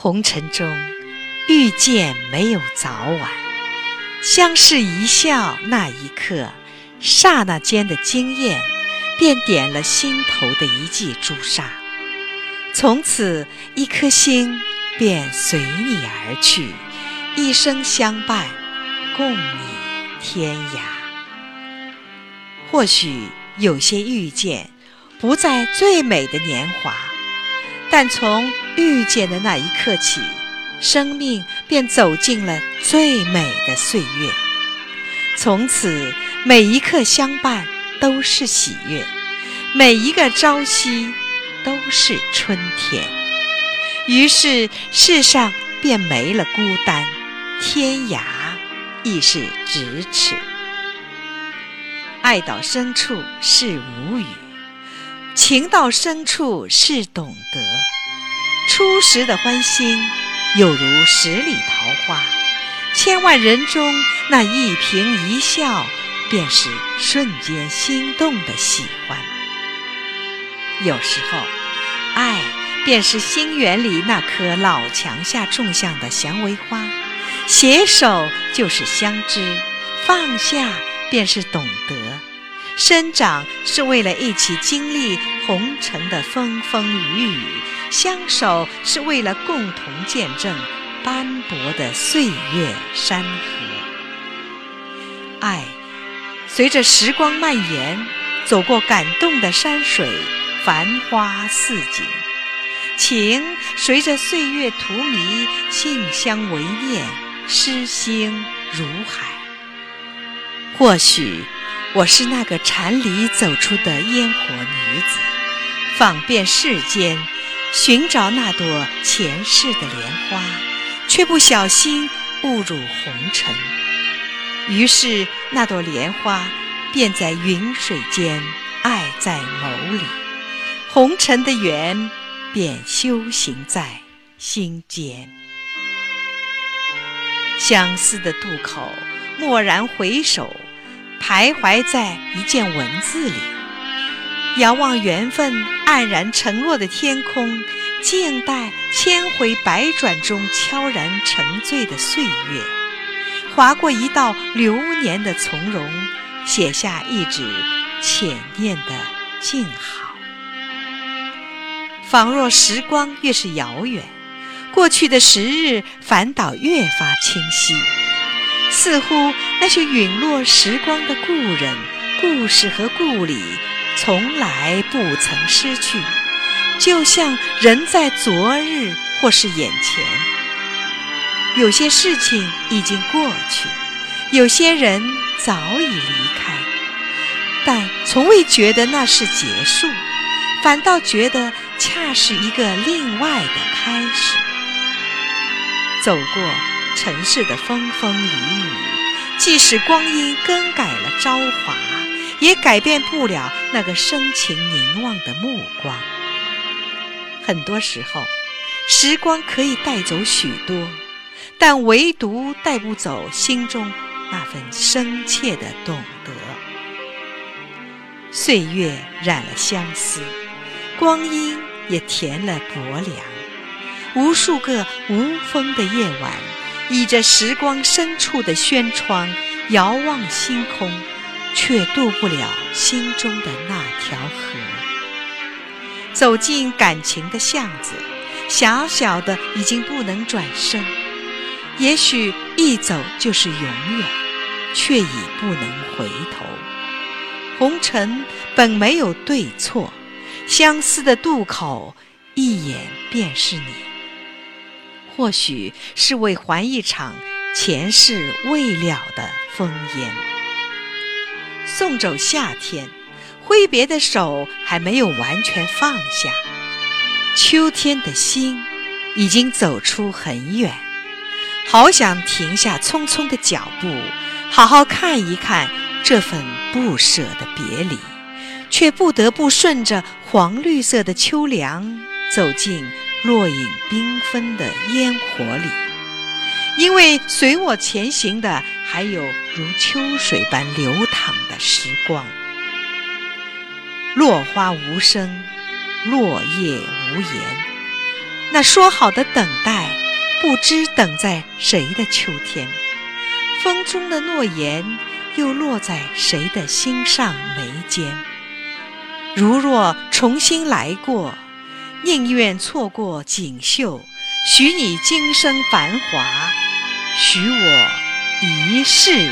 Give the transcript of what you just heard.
红尘中，遇见没有早晚，相视一笑那一刻，刹那间的惊艳，便点了心头的一记朱砂。从此，一颗心便随你而去，一生相伴，共你天涯。或许有些遇见，不在最美的年华，但从遇见的那一刻起，生命便走进了最美的岁月。从此，每一刻相伴都是喜悦，每一个朝夕。都是春天，于是世上便没了孤单，天涯亦是咫尺。爱到深处是无语，情到深处是懂得。初时的欢心，有如十里桃花，千万人中那一颦一笑，便是瞬间心动的喜欢。有时候，爱便是心园里那棵老墙下种下的蔷薇花，携手就是相知，放下便是懂得，生长是为了一起经历红尘的风风雨雨，相守是为了共同见证斑驳的岁月山河。爱随着时光蔓延，走过感动的山水。繁花似锦，情随着岁月荼蘼，馨香为念，诗兴如海。或许我是那个禅里走出的烟火女子，访遍世间，寻找那朵前世的莲花，却不小心误入红尘。于是那朵莲花便在云水间，爱在眸里。红尘的缘，便修行在心间。相思的渡口，蓦然回首，徘徊在一件文字里。遥望缘分黯然沉落的天空，静待千回百转中悄然沉醉的岁月，划过一道流年的从容，写下一纸浅念的静好。仿若时光越是遥远，过去的时日反倒越发清晰。似乎那些陨落时光的故人、故事和故里，从来不曾失去，就像人在昨日或是眼前。有些事情已经过去，有些人早已离开，但从未觉得那是结束，反倒觉得。恰是一个另外的开始。走过尘世的风风雨雨，即使光阴更改了朝华，也改变不了那个深情凝望的目光。很多时候，时光可以带走许多，但唯独带不走心中那份深切的懂得。岁月染了相思，光阴。也填了薄凉，无数个无风的夜晚，倚着时光深处的轩窗，遥望星空，却渡不了心中的那条河。走进感情的巷子，小小的已经不能转身，也许一走就是永远，却已不能回头。红尘本没有对错。相思的渡口，一眼便是你。或许是为还一场前世未了的烽烟。送走夏天，挥别的手还没有完全放下。秋天的心已经走出很远，好想停下匆匆的脚步，好好看一看这份不舍的别离。却不得不顺着黄绿色的秋凉，走进落影缤纷的烟火里，因为随我前行的还有如秋水般流淌的时光。落花无声，落叶无言，那说好的等待，不知等在谁的秋天，风中的诺言又落在谁的心上眉间。如若重新来过，宁愿错过锦绣，许你今生繁华，许我一世。